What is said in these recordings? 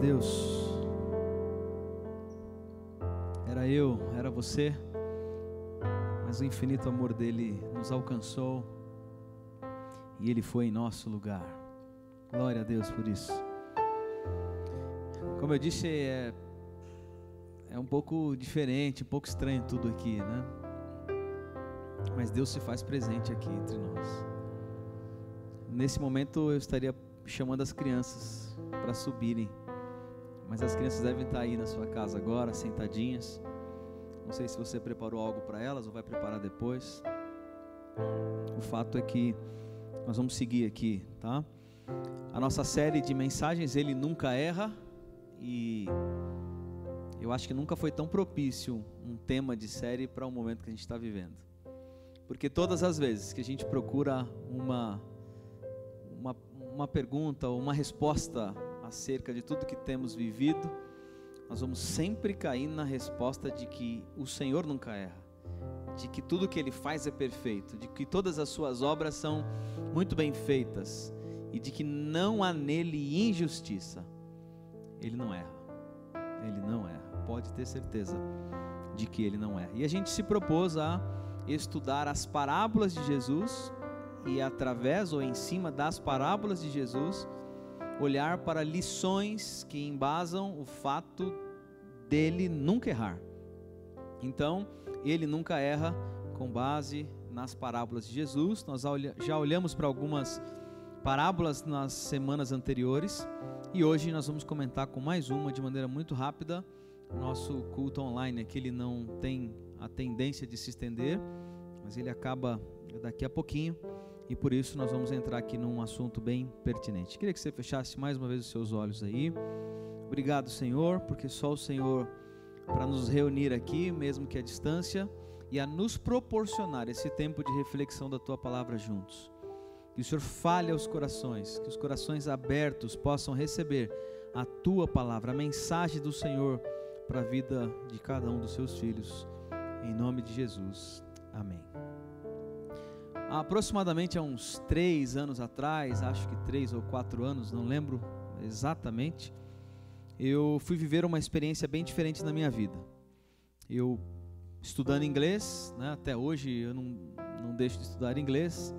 Deus. Era eu, era você, mas o infinito amor dele nos alcançou e ele foi em nosso lugar. Glória a Deus por isso. Como eu disse, é, é um pouco diferente, um pouco estranho tudo aqui, né? Mas Deus se faz presente aqui entre nós. Nesse momento eu estaria chamando as crianças para subirem. Mas as crianças devem estar aí na sua casa agora, sentadinhas. Não sei se você preparou algo para elas ou vai preparar depois. O fato é que nós vamos seguir aqui, tá? A nossa série de mensagens, ele nunca erra e eu acho que nunca foi tão propício um tema de série para o momento que a gente está vivendo. Porque todas as vezes que a gente procura uma uma, uma pergunta ou uma resposta acerca de tudo que temos vivido, nós vamos sempre cair na resposta de que o Senhor nunca erra, de que tudo que Ele faz é perfeito, de que todas as Suas obras são muito bem feitas e de que não há nele injustiça. Ele não erra, Ele não erra, pode ter certeza de que Ele não erra. E a gente se propôs a estudar as parábolas de Jesus e através ou em cima das parábolas de Jesus, olhar para lições que embasam o fato dele nunca errar. Então, ele nunca erra com base nas parábolas de Jesus. Nós já olhamos para algumas parábolas nas semanas anteriores e hoje nós vamos comentar com mais uma de maneira muito rápida. Nosso culto online aqui ele não tem a tendência de se estender, mas ele acaba daqui a pouquinho e por isso nós vamos entrar aqui num assunto bem pertinente. Queria que você fechasse mais uma vez os seus olhos aí. Obrigado, Senhor, porque só o Senhor para nos reunir aqui, mesmo que à distância, e a nos proporcionar esse tempo de reflexão da tua palavra juntos. Que o Senhor fale aos corações, que os corações abertos possam receber a tua palavra, a mensagem do Senhor para a vida de cada um dos seus filhos. Em nome de Jesus. Amém. Aproximadamente há uns três anos atrás, acho que três ou quatro anos, não lembro exatamente, eu fui viver uma experiência bem diferente na minha vida. Eu estudando inglês, né, até hoje eu não, não deixo de estudar inglês,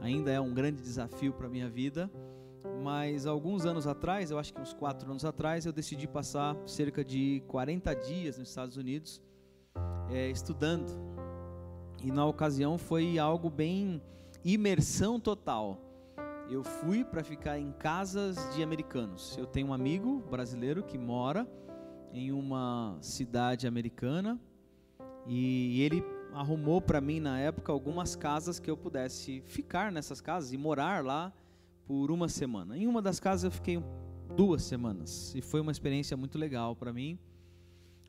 ainda é um grande desafio para a minha vida, mas alguns anos atrás, eu acho que uns quatro anos atrás, eu decidi passar cerca de 40 dias nos Estados Unidos é, estudando e na ocasião foi algo bem imersão total. Eu fui para ficar em casas de americanos. Eu tenho um amigo brasileiro que mora em uma cidade americana e ele arrumou para mim na época algumas casas que eu pudesse ficar nessas casas e morar lá por uma semana. Em uma das casas eu fiquei duas semanas e foi uma experiência muito legal para mim.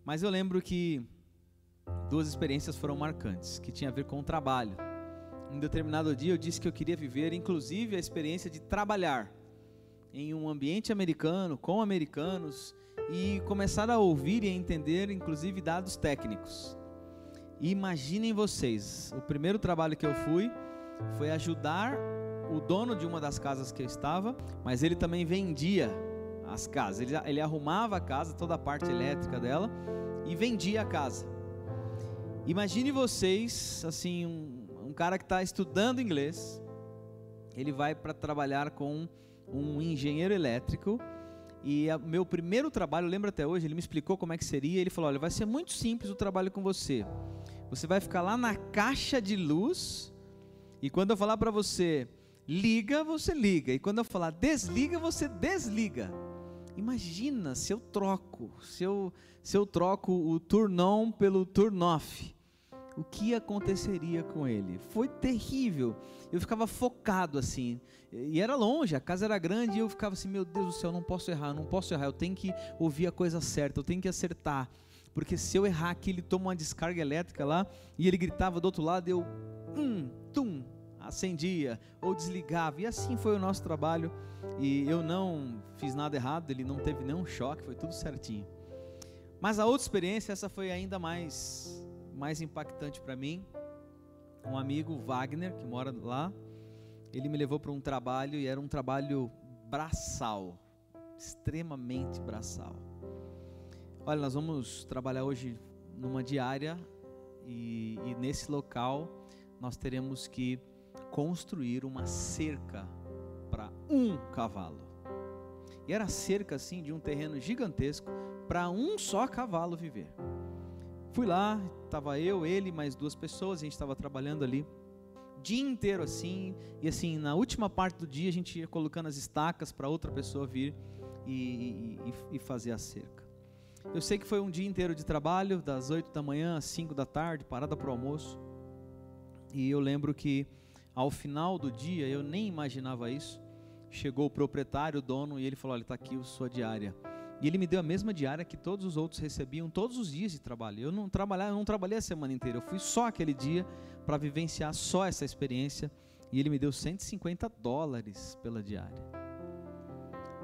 Mas eu lembro que duas experiências foram marcantes, que tinha a ver com o trabalho. Em determinado dia eu disse que eu queria viver, inclusive, a experiência de trabalhar em um ambiente americano, com americanos, e começar a ouvir e a entender, inclusive, dados técnicos. E imaginem vocês, o primeiro trabalho que eu fui foi ajudar o dono de uma das casas que eu estava, mas ele também vendia as casas. Ele, ele arrumava a casa, toda a parte elétrica dela, e vendia a casa. Imagine vocês, assim, um, um cara que está estudando inglês, ele vai para trabalhar com um engenheiro elétrico. E o meu primeiro trabalho, lembro até hoje, ele me explicou como é que seria. Ele falou: Olha, vai ser muito simples o trabalho com você. Você vai ficar lá na caixa de luz. E quando eu falar para você liga, você liga. E quando eu falar desliga, você desliga. Imagina se eu troco, se eu, se eu troco o turn on pelo turn off, o que aconteceria com ele? Foi terrível. Eu ficava focado assim, e era longe, a casa era grande, e eu ficava assim: meu Deus do céu, não posso errar, não posso errar, eu tenho que ouvir a coisa certa, eu tenho que acertar, porque se eu errar aqui, ele toma uma descarga elétrica lá, e ele gritava do outro lado, eu, hum, tum, acendia ou desligava, e assim foi o nosso trabalho. E eu não fiz nada errado, ele não teve nenhum choque, foi tudo certinho. Mas a outra experiência, essa foi ainda mais, mais impactante para mim. Um amigo, Wagner, que mora lá, ele me levou para um trabalho e era um trabalho braçal. extremamente braçal. Olha, nós vamos trabalhar hoje numa diária e, e nesse local nós teremos que construir uma cerca para um cavalo. E era cerca assim de um terreno gigantesco para um só cavalo viver. Fui lá, estava eu, ele, mais duas pessoas, a gente estava trabalhando ali dia inteiro assim, e assim, na última parte do dia a gente ia colocando as estacas para outra pessoa vir e, e, e, fazer a cerca. Eu sei que foi um dia inteiro de trabalho, das 8 da manhã às 5 da tarde, parada para o almoço. E eu lembro que ao final do dia, eu nem imaginava isso, chegou o proprietário, o dono, e ele falou: Olha, está aqui a sua diária. E ele me deu a mesma diária que todos os outros recebiam todos os dias de trabalho. Eu não eu não trabalhei a semana inteira. Eu fui só aquele dia para vivenciar só essa experiência. E ele me deu 150 dólares pela diária.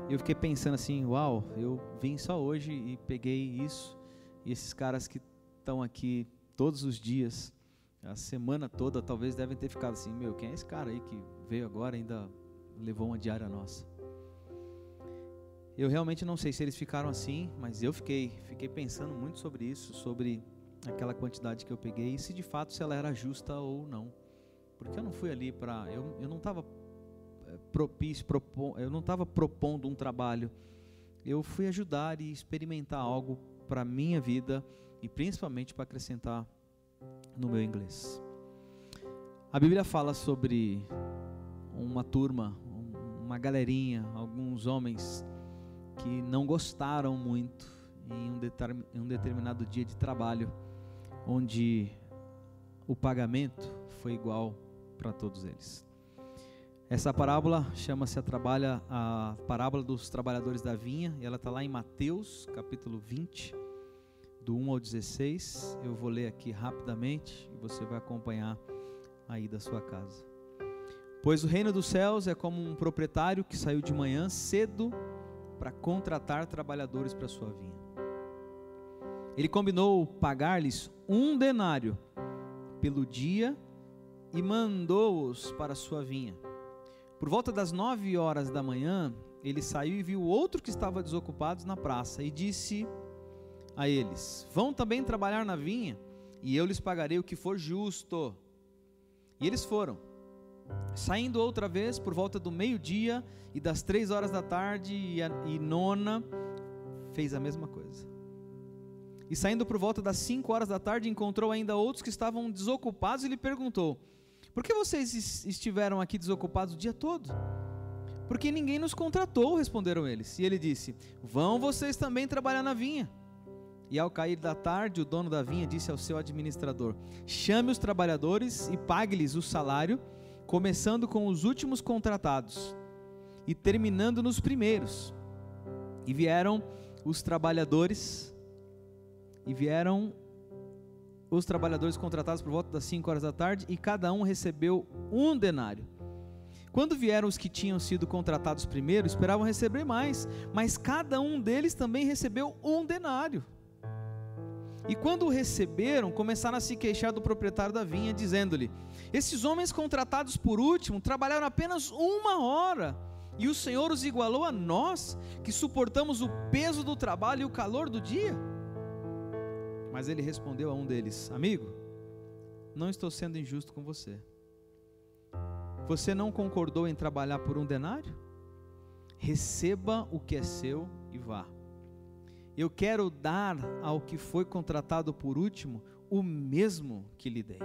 Eu fiquei pensando assim, uau, eu vim só hoje e peguei isso. E esses caras que estão aqui todos os dias, a semana toda, talvez devem ter ficado assim, meu, quem é esse cara aí que veio agora e ainda levou uma diária nossa? Eu realmente não sei se eles ficaram assim, mas eu fiquei, fiquei pensando muito sobre isso, sobre aquela quantidade que eu peguei e se de fato se ela era justa ou não. Porque eu não fui ali para, eu, eu não estava eh, propício, propon, eu não estava propondo um trabalho. Eu fui ajudar e experimentar algo para minha vida e principalmente para acrescentar no meu inglês. A Bíblia fala sobre uma turma, uma galerinha, alguns homens que não gostaram muito em um, um determinado dia de trabalho, onde o pagamento foi igual para todos eles. Essa parábola chama-se a, trabalha, a parábola dos trabalhadores da vinha, e ela está lá em Mateus, capítulo 20, do 1 ao 16. Eu vou ler aqui rapidamente e você vai acompanhar aí da sua casa. Pois o reino dos céus é como um proprietário que saiu de manhã cedo para contratar trabalhadores para sua vinha. Ele combinou pagar-lhes um denário pelo dia e mandou-os para sua vinha. Por volta das nove horas da manhã, ele saiu e viu outro que estava desocupado na praça e disse a eles: Vão também trabalhar na vinha, e eu lhes pagarei o que for justo. E eles foram. Saindo outra vez por volta do meio-dia e das três horas da tarde e, a, e nona, fez a mesma coisa. E saindo por volta das cinco horas da tarde, encontrou ainda outros que estavam desocupados e lhe perguntou: Por que vocês estiveram aqui desocupados o dia todo? Porque ninguém nos contratou, responderam eles. E ele disse: Vão vocês também trabalhar na vinha. E ao cair da tarde, o dono da vinha disse ao seu administrador: Chame os trabalhadores e pague-lhes o salário começando com os últimos contratados e terminando nos primeiros. E vieram os trabalhadores, e vieram os trabalhadores contratados por volta das 5 horas da tarde, e cada um recebeu um denário. Quando vieram os que tinham sido contratados primeiro, esperavam receber mais, mas cada um deles também recebeu um denário. E quando o receberam, começaram a se queixar do proprietário da vinha, dizendo-lhe: Esses homens contratados por último trabalharam apenas uma hora, e o Senhor os igualou a nós, que suportamos o peso do trabalho e o calor do dia? Mas ele respondeu a um deles: Amigo, não estou sendo injusto com você. Você não concordou em trabalhar por um denário? Receba o que é seu e vá. Eu quero dar ao que foi contratado por último o mesmo que lhe dei.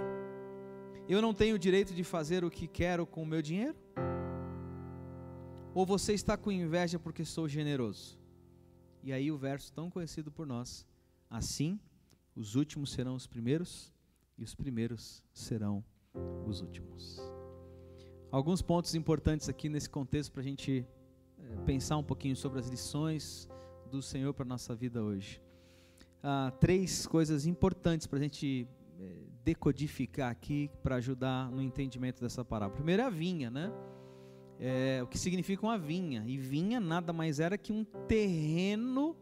Eu não tenho o direito de fazer o que quero com o meu dinheiro? Ou você está com inveja porque sou generoso? E aí o verso tão conhecido por nós: Assim, os últimos serão os primeiros e os primeiros serão os últimos. Alguns pontos importantes aqui nesse contexto para a gente eh, pensar um pouquinho sobre as lições do Senhor para a nossa vida hoje. Ah, três coisas importantes para a gente é, decodificar aqui para ajudar no entendimento dessa parábola. Primeiro é a vinha, né? É, o que significa uma vinha? E vinha nada mais era que um terreno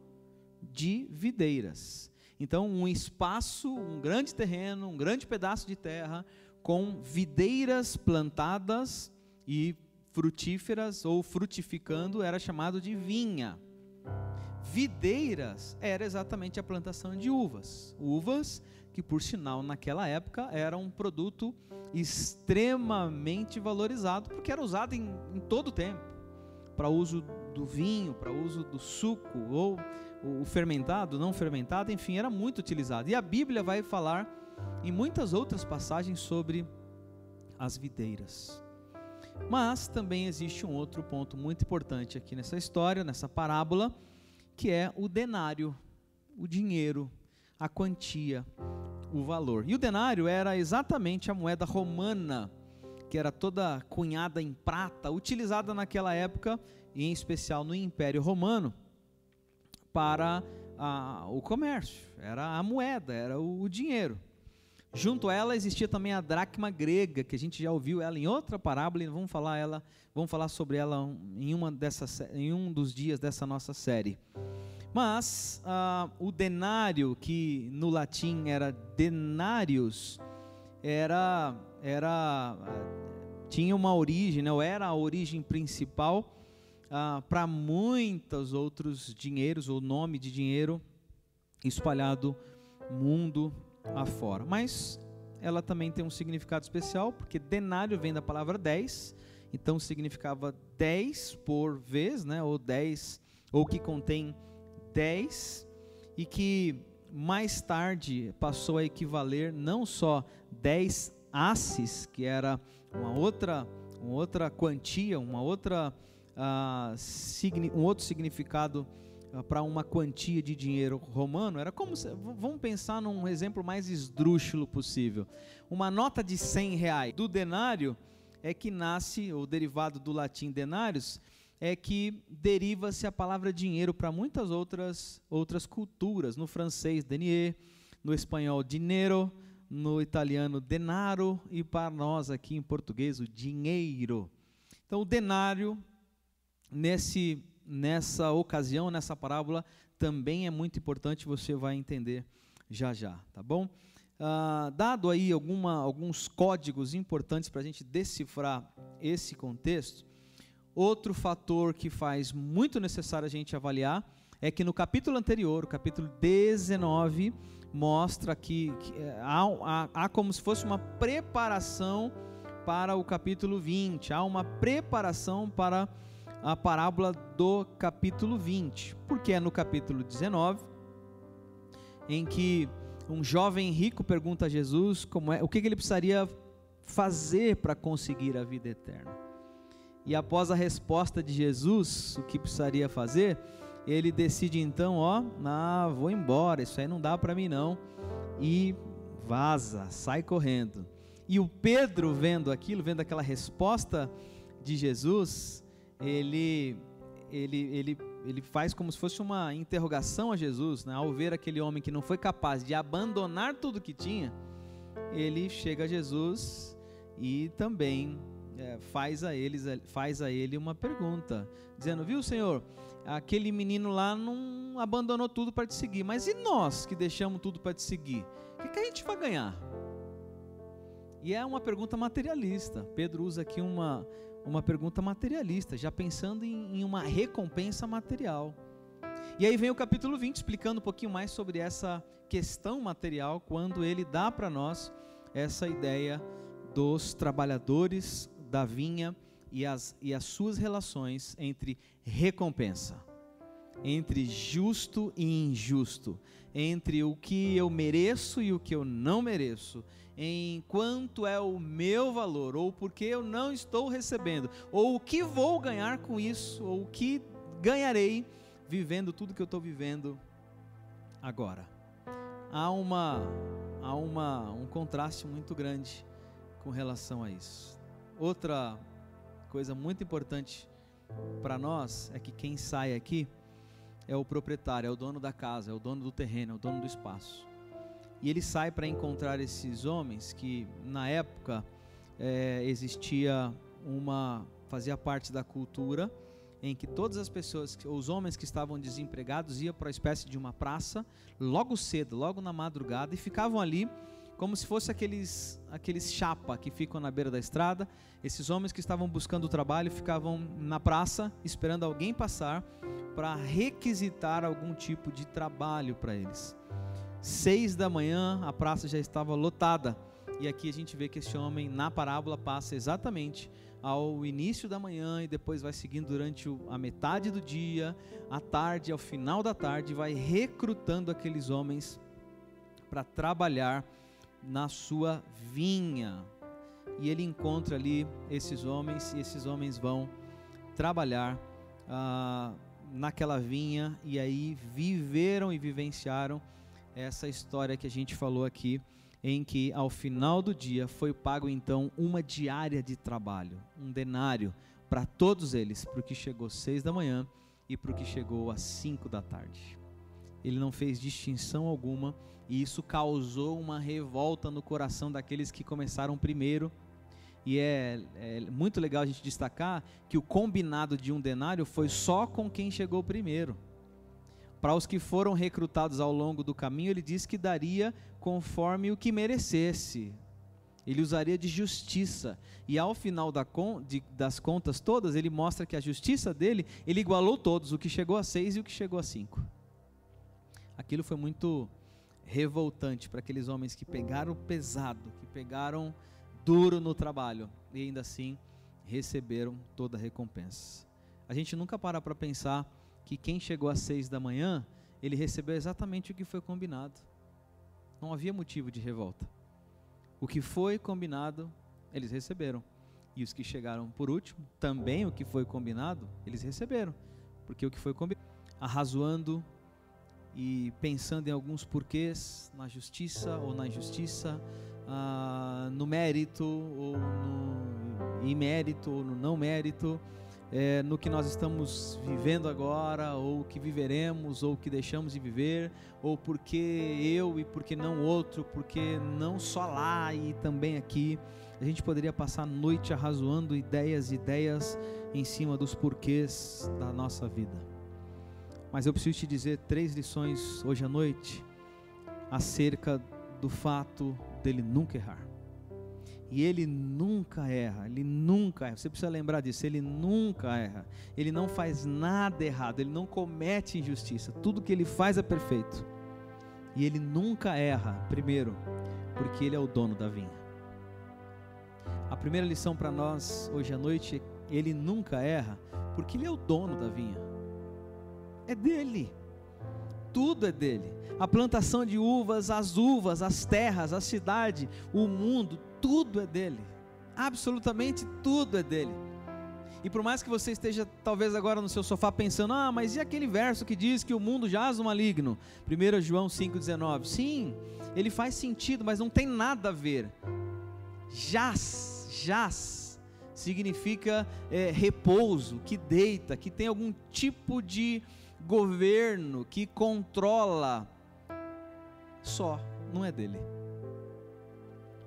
de videiras. Então, um espaço, um grande terreno, um grande pedaço de terra com videiras plantadas e frutíferas ou frutificando era chamado de vinha. Videiras era exatamente a plantação de uvas. Uvas que, por sinal, naquela época era um produto extremamente valorizado, porque era usado em, em todo o tempo para uso do vinho, para uso do suco, ou o fermentado, não fermentado, enfim, era muito utilizado. E a Bíblia vai falar em muitas outras passagens sobre as videiras. Mas também existe um outro ponto muito importante aqui nessa história, nessa parábola, que é o denário, o dinheiro, a quantia, o valor. E o denário era exatamente a moeda romana, que era toda cunhada em prata, utilizada naquela época, em especial no Império Romano, para a, o comércio. Era a moeda, era o, o dinheiro. Junto a ela existia também a dracma grega, que a gente já ouviu ela em outra parábola, e vamos falar ela, vamos falar sobre ela em uma dessas, em um dos dias dessa nossa série. Mas ah, o denário, que no latim era denarius, era era tinha uma origem, né, ou era a origem principal ah, para muitos outros dinheiros ou nome de dinheiro espalhado mundo afora. Mas ela também tem um significado especial, porque denário vem da palavra 10, então significava 10 por vez, né, ou 10, ou que contém 10, e que mais tarde passou a equivaler não só 10 asses, que era uma outra, uma outra quantia, uma outra, uh, um outro significado para uma quantia de dinheiro romano, era como, se, vamos pensar num exemplo mais esdrúxulo possível. Uma nota de 100 reais do denário é que nasce, o derivado do latim denários, é que deriva-se a palavra dinheiro para muitas outras, outras culturas. No francês, denier, no espanhol, dinheiro, no italiano, denaro, e para nós aqui em português, o dinheiro. Então, o denário, nesse nessa ocasião, nessa parábola, também é muito importante, você vai entender já já, tá bom? Ah, dado aí alguma, alguns códigos importantes para a gente decifrar esse contexto, outro fator que faz muito necessário a gente avaliar é que no capítulo anterior, o capítulo 19, mostra que, que é, há, há, há como se fosse uma preparação para o capítulo 20, há uma preparação para a parábola do capítulo 20, porque é no capítulo 19 em que um jovem rico pergunta a Jesus como é, o que, ele precisaria fazer para conseguir a vida eterna. E após a resposta de Jesus, o que precisaria fazer, ele decide então, ó, ah, vou embora, isso aí não dá para mim não, e vaza, sai correndo. E o Pedro vendo aquilo, vendo aquela resposta de Jesus, ele, ele, ele, ele faz como se fosse uma interrogação a Jesus, né? ao ver aquele homem que não foi capaz de abandonar tudo que tinha, ele chega a Jesus e também é, faz, a eles, faz a ele uma pergunta, dizendo: Viu, Senhor, aquele menino lá não abandonou tudo para te seguir, mas e nós que deixamos tudo para te seguir? O que, que a gente vai ganhar? E é uma pergunta materialista. Pedro usa aqui uma, uma pergunta materialista, já pensando em, em uma recompensa material. E aí vem o capítulo 20 explicando um pouquinho mais sobre essa questão material, quando ele dá para nós essa ideia dos trabalhadores da vinha e as, e as suas relações entre recompensa, entre justo e injusto, entre o que eu mereço e o que eu não mereço, em quanto é o meu valor, ou porque eu não estou recebendo, ou o que vou ganhar com isso, ou o que ganharei vivendo tudo que eu estou vivendo agora. Há uma há uma um contraste muito grande com relação a isso. Outra coisa muito importante para nós é que quem sai aqui é o proprietário, é o dono da casa, é o dono do terreno, é o dono do espaço. E ele sai para encontrar esses homens que na época é, existia uma fazia parte da cultura em que todas as pessoas, os homens que estavam desempregados iam para uma espécie de uma praça logo cedo, logo na madrugada e ficavam ali como se fosse aqueles, aqueles chapa que ficam na beira da estrada. Esses homens que estavam buscando trabalho ficavam na praça esperando alguém passar para requisitar algum tipo de trabalho para eles. Seis da manhã a praça já estava lotada e aqui a gente vê que esse homem na parábola passa exatamente ao início da manhã e depois vai seguindo durante a metade do dia, à tarde, ao final da tarde, vai recrutando aqueles homens para trabalhar na sua vinha. E ele encontra ali esses homens, e esses homens vão trabalhar ah, naquela vinha, e aí viveram e vivenciaram essa história que a gente falou aqui, em que ao final do dia foi pago então uma diária de trabalho, um denário para todos eles, para o que chegou seis da manhã e para o que chegou às cinco da tarde. Ele não fez distinção alguma e isso causou uma revolta no coração daqueles que começaram primeiro. E é, é, muito legal a gente destacar que o combinado de um denário foi só com quem chegou primeiro. Para os que foram recrutados ao longo do caminho, ele disse que daria conforme o que merecesse. Ele usaria de justiça. E ao final da de, das contas todas, ele mostra que a justiça dele, ele igualou todos, o que chegou a seis e o que chegou a cinco. Aquilo foi muito revoltante para aqueles homens que pegaram pesado, que pegaram duro no trabalho e ainda assim receberam toda a recompensa. A gente nunca para para pensar que quem chegou às seis da manhã, ele recebeu exatamente o que foi combinado. Não havia motivo de revolta. O que foi combinado, eles receberam. E os que chegaram por último, também o que foi combinado, eles receberam. Porque o que foi combinado, arrazoando e pensando em alguns porquês na justiça ou na injustiça, ah, no mérito ou no imérito ou no não mérito, é, no que nós estamos vivendo agora, ou que viveremos, ou que deixamos de viver, ou porque eu e porque não outro, porque não só lá e também aqui. A gente poderia passar a noite arrazoando ideias e ideias em cima dos porquês da nossa vida. Mas eu preciso te dizer três lições hoje à noite acerca do fato dele nunca errar. E ele nunca erra, ele nunca erra. Você precisa lembrar disso, ele nunca erra. Ele não faz nada errado, ele não comete injustiça. Tudo que ele faz é perfeito. E ele nunca erra, primeiro, porque ele é o dono da vinha. A primeira lição para nós hoje à noite, ele nunca erra, porque ele é o dono da vinha é dele. Tudo é dele. A plantação de uvas, as uvas, as terras, a cidade, o mundo, tudo é dele. Absolutamente tudo é dele. E por mais que você esteja talvez agora no seu sofá pensando, ah, mas e aquele verso que diz que o mundo jaz no maligno? 1 João 5,19. Sim, ele faz sentido, mas não tem nada a ver. Jaz, jaz, significa é, repouso, que deita, que tem algum tipo de governo que controla só, não é dele.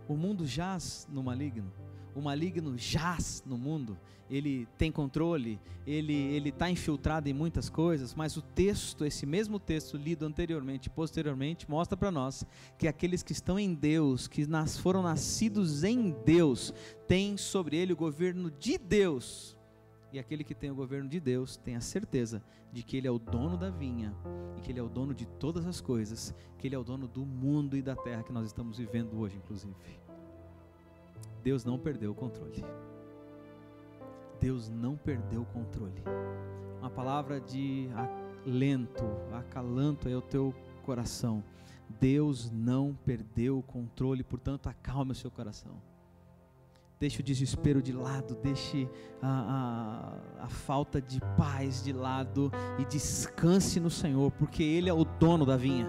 O mundo jaz no maligno. O maligno jaz no mundo. Ele tem controle, ele ele está infiltrado em muitas coisas, mas o texto, esse mesmo texto lido anteriormente e posteriormente, mostra para nós que aqueles que estão em Deus, que nas, foram nascidos em Deus, têm sobre ele o governo de Deus e aquele que tem o governo de Deus tem a certeza de que Ele é o dono da vinha, e que Ele é o dono de todas as coisas, que Ele é o dono do mundo e da terra que nós estamos vivendo hoje, inclusive. Deus não perdeu o controle. Deus não perdeu o controle. Uma palavra de alento, acalanto é o teu coração. Deus não perdeu o controle, portanto, acalme o seu coração deixe o desespero de lado, deixe a, a, a, falta de paz de lado e descanse no Senhor, porque Ele é o dono da vinha.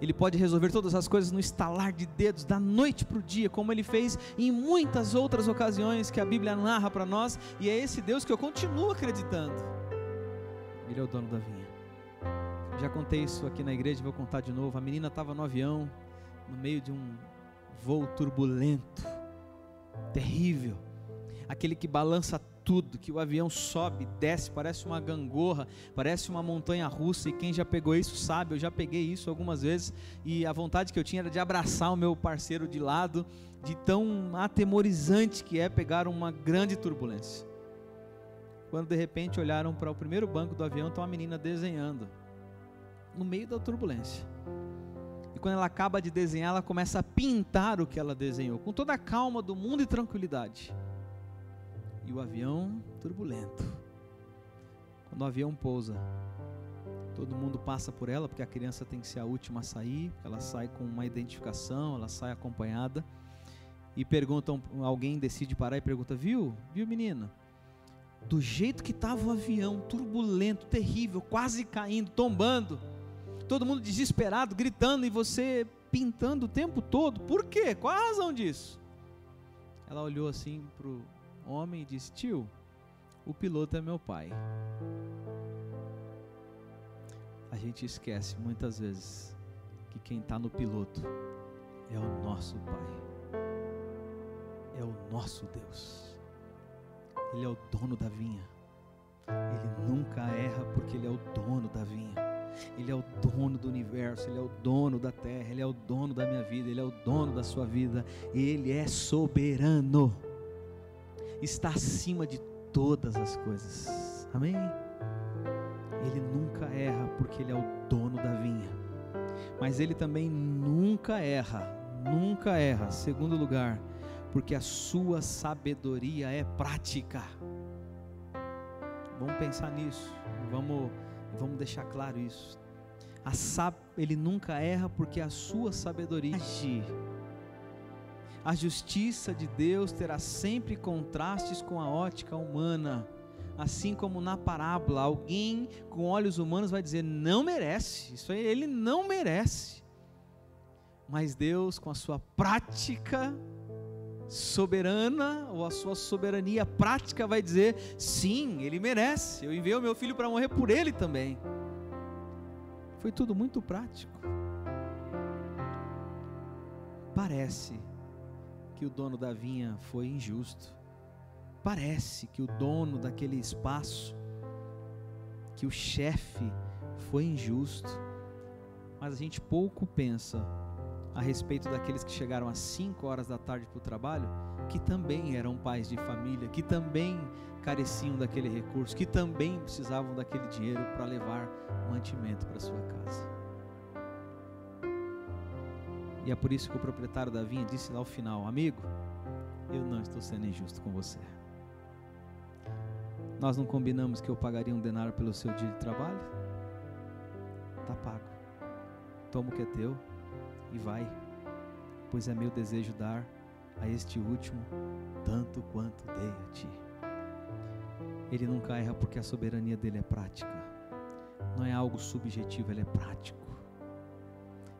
Ele pode resolver todas as coisas no estalar de dedos, da noite para o dia, como Ele fez em muitas outras ocasiões que a Bíblia narra para nós, e é esse Deus que eu continuo acreditando. Ele é o dono da vinha. Já contei isso aqui na igreja, vou contar de novo. A menina estava no avião, no meio de um voo turbulento terrível, aquele que balança tudo, que o avião sobe, desce, parece uma gangorra, parece uma montanha russa, e quem já pegou isso sabe, eu já peguei isso algumas vezes, e a vontade que eu tinha era de abraçar o meu parceiro de lado, de tão atemorizante que é pegar uma grande turbulência. Quando de repente olharam para o primeiro banco do avião, está uma menina desenhando, no meio da turbulência. Quando ela acaba de desenhar, ela começa a pintar o que ela desenhou, com toda a calma do mundo e tranquilidade e o avião turbulento. Quando o avião pousa, todo mundo passa por ela, porque a criança tem que ser a última a sair, ela sai com uma identificação, ela sai acompanhada. E perguntam, alguém decide parar e pergunta: Viu, viu menina? Do jeito que estava o avião, turbulento, terrível, quase caindo, tombando, todo mundo desesperado, gritando, e você pintando o tempo todo, por quê? Qual a razão disso? Ela olhou assim para o homem e disse: Tio, o piloto é meu pai. A gente esquece muitas vezes que quem está no piloto é o nosso Pai, é o nosso Deus. Ele é o dono da vinha. Ele nunca erra porque ele é o dono da vinha. Ele é o dono do universo, ele é o dono da terra, ele é o dono da minha vida, ele é o dono da sua vida. Ele é soberano está acima de todas as coisas. Amém? Ele nunca erra porque ele é o dono da vinha. Mas ele também nunca erra, nunca erra. Segundo lugar, porque a sua sabedoria é prática. Vamos pensar nisso. Vamos, vamos deixar claro isso. A, ele nunca erra porque a sua sabedoria age a justiça de Deus terá sempre contrastes com a ótica humana. Assim como na parábola, alguém com olhos humanos vai dizer: não merece, isso aí ele não merece. Mas Deus, com a sua prática soberana, ou a sua soberania prática, vai dizer: sim, ele merece. Eu enviei o meu filho para morrer por ele também. Foi tudo muito prático. Parece que o dono da vinha foi injusto. Parece que o dono daquele espaço, que o chefe foi injusto. Mas a gente pouco pensa a respeito daqueles que chegaram às 5 horas da tarde para o trabalho, que também eram pais de família, que também careciam daquele recurso, que também precisavam daquele dinheiro para levar mantimento para sua casa. E é por isso que o proprietário da vinha disse lá ao final: Amigo, eu não estou sendo injusto com você. Nós não combinamos que eu pagaria um denário pelo seu dia de trabalho? Está pago. Toma o que é teu e vai, pois é meu desejo dar a este último tanto quanto dei a ti. Ele nunca erra porque a soberania dele é prática. Não é algo subjetivo, ele é prático.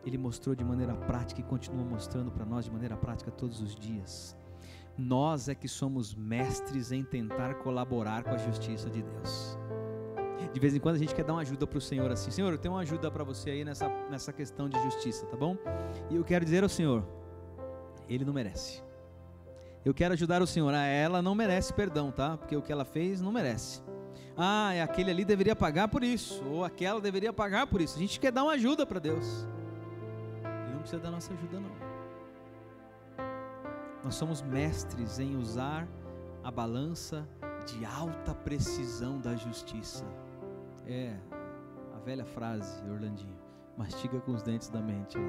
Ele mostrou de maneira prática e continua mostrando para nós de maneira prática todos os dias. Nós é que somos mestres em tentar colaborar com a justiça de Deus. De vez em quando a gente quer dar uma ajuda para o Senhor assim: Senhor, eu tenho uma ajuda para você aí nessa, nessa questão de justiça, tá bom? E eu quero dizer ao Senhor: Ele não merece. Eu quero ajudar o Senhor. Ah, ela não merece perdão, tá? Porque o que ela fez não merece. Ah, aquele ali deveria pagar por isso, ou aquela deveria pagar por isso. A gente quer dar uma ajuda para Deus precisa da nossa ajuda, não. Nós somos mestres em usar a balança de alta precisão da justiça. É a velha frase, Orlandinho. Mastiga com os dentes da mente aí.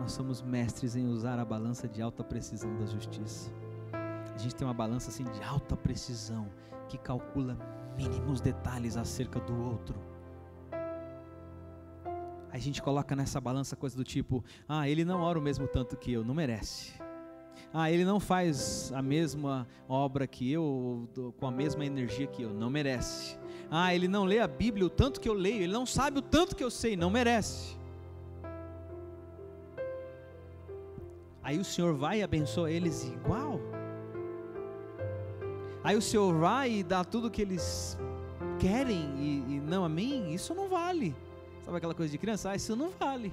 Nós somos mestres em usar a balança de alta precisão da justiça. A gente tem uma balança assim de alta precisão que calcula mínimos detalhes acerca do outro a gente coloca nessa balança coisa do tipo: ah, ele não ora o mesmo tanto que eu, não merece. Ah, ele não faz a mesma obra que eu, com a mesma energia que eu, não merece. Ah, ele não lê a Bíblia o tanto que eu leio, ele não sabe o tanto que eu sei, não merece. Aí o Senhor vai e abençoa eles igual. Aí o Senhor vai e dá tudo que eles querem e, e não a mim, isso não vale. Sabe aquela coisa de criança? Ah, isso não vale.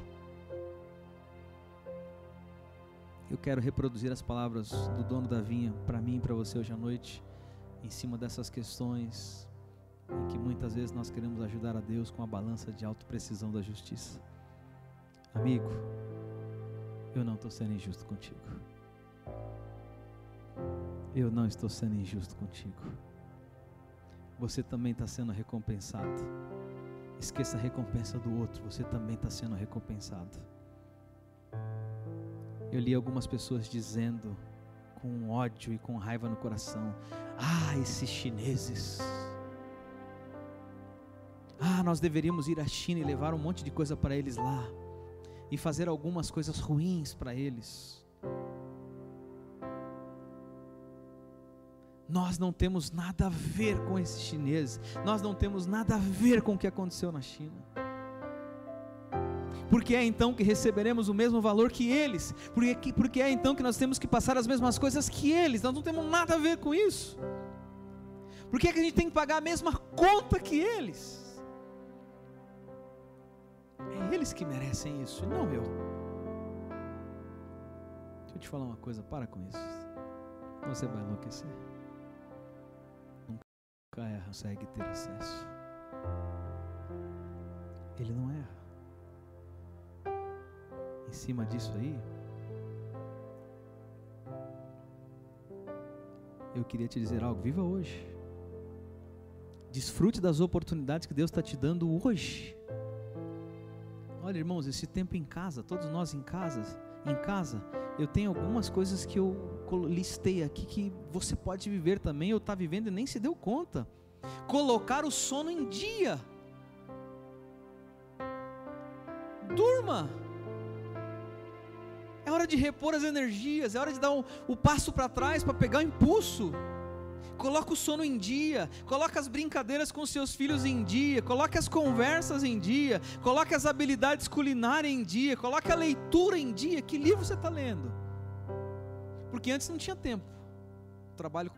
Eu quero reproduzir as palavras do dono da vinha para mim e para você hoje à noite, em cima dessas questões em que muitas vezes nós queremos ajudar a Deus com a balança de autoprecisão da justiça. Amigo, eu não estou sendo injusto contigo. Eu não estou sendo injusto contigo. Você também está sendo recompensado. Esqueça a recompensa do outro, você também está sendo recompensado. Eu li algumas pessoas dizendo, com ódio e com raiva no coração: Ah, esses chineses. Ah, nós deveríamos ir à China e levar um monte de coisa para eles lá. E fazer algumas coisas ruins para eles. Nós não temos nada a ver com esses chineses. Nós não temos nada a ver com o que aconteceu na China. Porque é então que receberemos o mesmo valor que eles. Porque, porque é então que nós temos que passar as mesmas coisas que eles. Nós não temos nada a ver com isso. Por que, é que a gente tem que pagar a mesma conta que eles? É eles que merecem isso, não eu. Deixa eu te falar uma coisa, para com isso. Você vai enlouquecer nunca erra, consegue ter acesso. Ele não erra. Em cima disso aí, eu queria te dizer algo: viva hoje. Desfrute das oportunidades que Deus está te dando hoje. Olha, irmãos, esse tempo em casa, todos nós em casa, em casa, eu tenho algumas coisas que eu listei aqui que você pode viver também, ou está vivendo e nem se deu conta. Colocar o sono em dia. Durma. É hora de repor as energias, é hora de dar um, o passo para trás para pegar o impulso. Coloca o sono em dia, coloca as brincadeiras com seus filhos em dia, coloca as conversas em dia, coloca as habilidades culinárias em dia, coloca a leitura em dia. Que livro você está lendo? Porque antes não tinha tempo. Trabalho.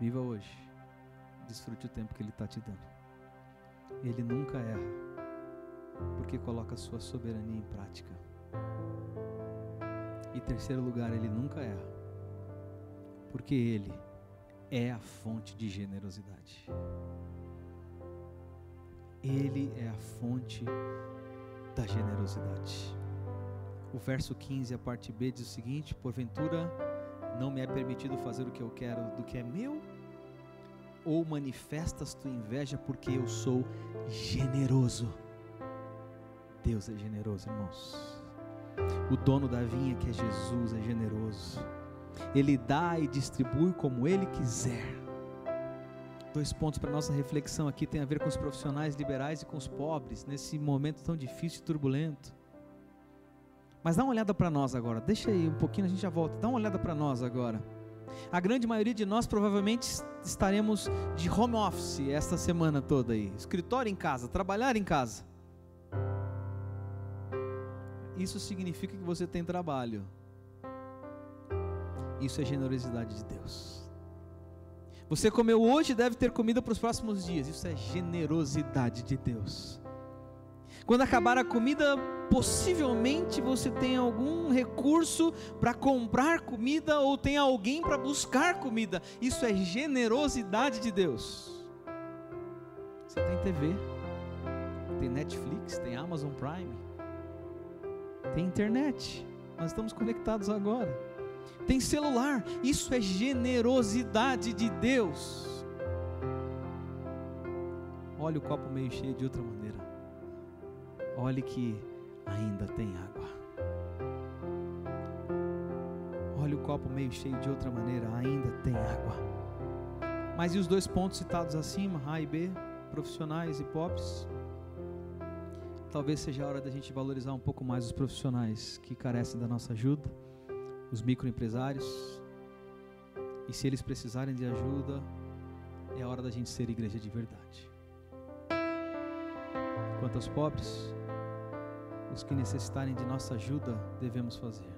Viva hoje. Desfrute o tempo que Ele está te dando. Ele nunca erra, porque coloca a sua soberania em prática. E terceiro lugar, Ele nunca erra, porque Ele é a fonte de generosidade. Ele é a fonte da generosidade. O verso 15, a parte B, diz o seguinte: Porventura não me é permitido fazer o que eu quero do que é meu? Ou manifestas tua inveja porque eu sou generoso? Deus é generoso, irmãos. O dono da vinha, que é Jesus, é generoso. Ele dá e distribui como ele quiser. Dois pontos para nossa reflexão aqui tem a ver com os profissionais liberais e com os pobres nesse momento tão difícil e turbulento. Mas dá uma olhada para nós agora. Deixa aí um pouquinho, a gente já volta. Dá uma olhada para nós agora. A grande maioria de nós provavelmente estaremos de home office esta semana toda aí. Escritório em casa, trabalhar em casa. Isso significa que você tem trabalho. Isso é generosidade de Deus. Você comeu hoje deve ter comida para os próximos dias. Isso é generosidade de Deus. Quando acabar a comida, possivelmente você tem algum recurso para comprar comida ou tem alguém para buscar comida. Isso é generosidade de Deus. Você tem TV, tem Netflix, tem Amazon Prime, tem internet. Nós estamos conectados agora. Tem celular. Isso é generosidade de Deus. Olha o copo meio cheio de outra maneira. Olhe que ainda tem água. Olhe o copo meio cheio de outra maneira, ainda tem água. Mas e os dois pontos citados acima, A e B, profissionais e POPs? Talvez seja a hora da gente valorizar um pouco mais os profissionais que carecem da nossa ajuda, os microempresários. E se eles precisarem de ajuda, é a hora da gente ser igreja de verdade. Quanto aos pobres, os que necessitarem de nossa ajuda, devemos fazer.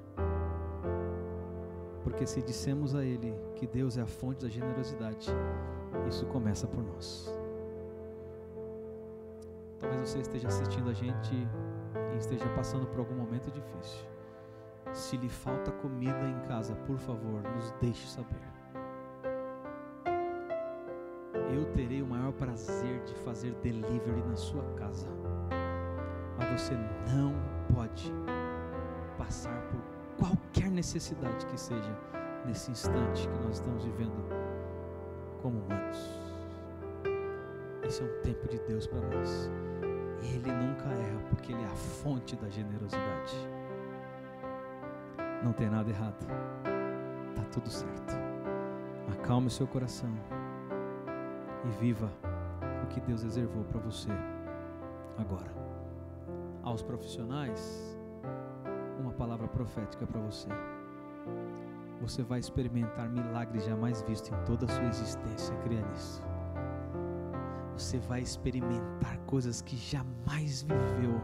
Porque se dissemos a Ele que Deus é a fonte da generosidade, isso começa por nós. Talvez você esteja assistindo a gente e esteja passando por algum momento difícil. Se lhe falta comida em casa, por favor, nos deixe saber. Eu terei o maior prazer de fazer delivery na sua casa. Mas você não pode passar por qualquer necessidade que seja nesse instante que nós estamos vivendo como humanos. Esse é um tempo de Deus para nós. Ele nunca erra, porque Ele é a fonte da generosidade. Não tem nada errado. Está tudo certo. Acalme o seu coração e viva o que Deus reservou para você agora. Aos profissionais, uma palavra profética para você. Você vai experimentar milagres jamais vistos em toda a sua existência. Cria nisso. Você vai experimentar coisas que jamais viveu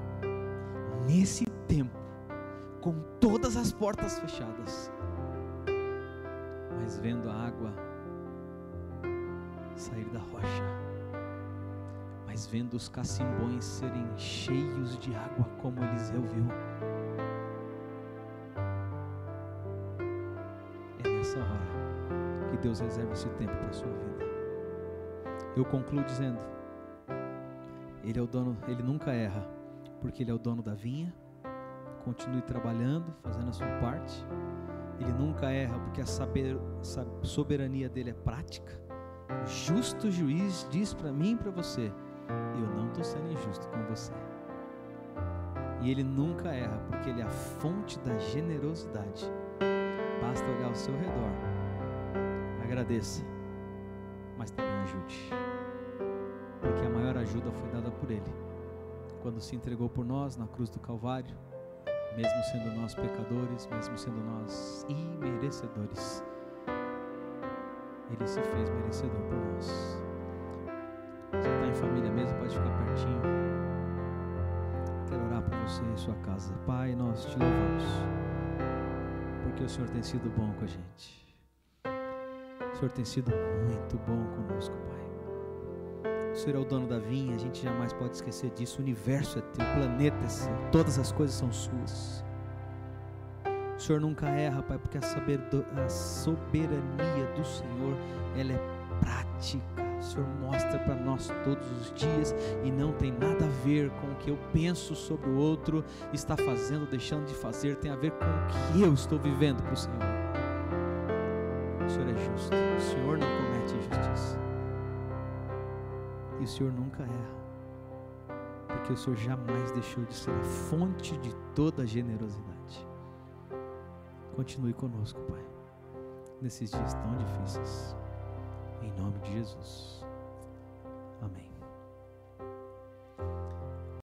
nesse tempo, com todas as portas fechadas, mas vendo a água sair da rocha, mas vendo os cacimbões serem cheios de água, como Eliseu viu. É nessa hora que Deus reserva esse tempo para a sua vida. Eu concluo dizendo: Ele é o dono, ele nunca erra, porque ele é o dono da vinha. Continue trabalhando, fazendo a sua parte. Ele nunca erra, porque a saber, soberania dele é prática. O justo juiz diz para mim e para você: Eu não estou sendo injusto com você. E ele nunca erra, porque ele é a fonte da generosidade. Basta olhar ao seu redor. Agradeça, mas também ajude. Porque a maior ajuda foi dada por ele, quando se entregou por nós na cruz do Calvário, mesmo sendo nós pecadores, mesmo sendo nós imerecedores ele se fez merecedor por nós. Você está em família mesmo, pode ficar pertinho. Quero orar por você e sua casa. Pai, nós te louvamos, porque o Senhor tem sido bom com a gente. O Senhor tem sido muito bom conosco, Pai. O Senhor é o dono da vinha, a gente jamais pode esquecer disso. O universo é teu, o planeta é seu, todas as coisas são suas. O Senhor nunca erra, Pai, porque a, soberania do Senhor, ela é prática. O Senhor mostra para nós todos os dias e não tem nada a ver com o que eu penso sobre o outro, está fazendo, deixando de fazer, tem a ver com o que eu estou vivendo para o Senhor. O Senhor é justo, E o Senhor nunca erra, porque o Senhor jamais deixou de ser a fonte de toda generosidade. Continue conosco, Pai, nesses dias tão difíceis. Em nome de Jesus.